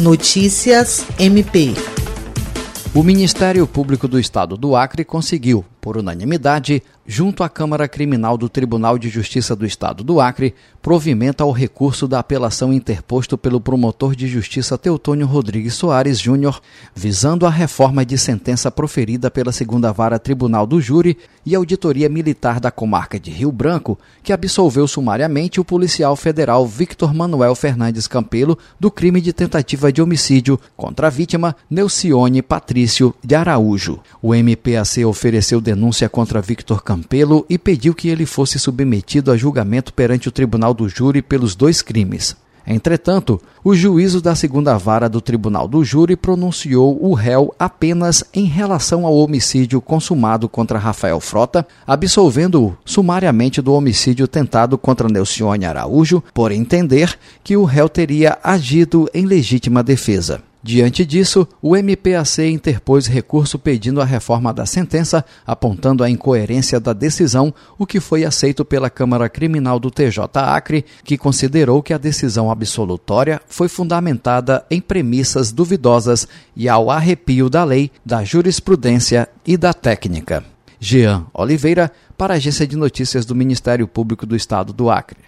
Notícias MP. O Ministério Público do Estado do Acre conseguiu, por unanimidade, junto à Câmara Criminal do Tribunal de Justiça do Estado do Acre, provimenta ao recurso da apelação interposto pelo promotor de justiça Teutônio Rodrigues Soares Júnior, visando a reforma de sentença proferida pela segunda vara Tribunal do Júri e Auditoria Militar da comarca de Rio Branco, que absolveu sumariamente o policial federal Victor Manuel Fernandes Campelo do crime de tentativa de homicídio contra a vítima Neucione Patrício de Araújo. O MPAC ofereceu denúncia contra Victor Campelo e pediu que ele fosse submetido a julgamento perante o Tribunal do Júri pelos dois crimes. Entretanto, o juízo da segunda vara do Tribunal do Júri pronunciou o réu apenas em relação ao homicídio consumado contra Rafael Frota, absolvendo-o sumariamente do homicídio tentado contra Nelcione Araújo, por entender que o réu teria agido em legítima defesa. Diante disso, o MPAC interpôs recurso pedindo a reforma da sentença, apontando a incoerência da decisão, o que foi aceito pela Câmara Criminal do TJ Acre, que considerou que a decisão absolutória foi fundamentada em premissas duvidosas e ao arrepio da lei, da jurisprudência e da técnica. Jean Oliveira, para a Agência de Notícias do Ministério Público do Estado do Acre.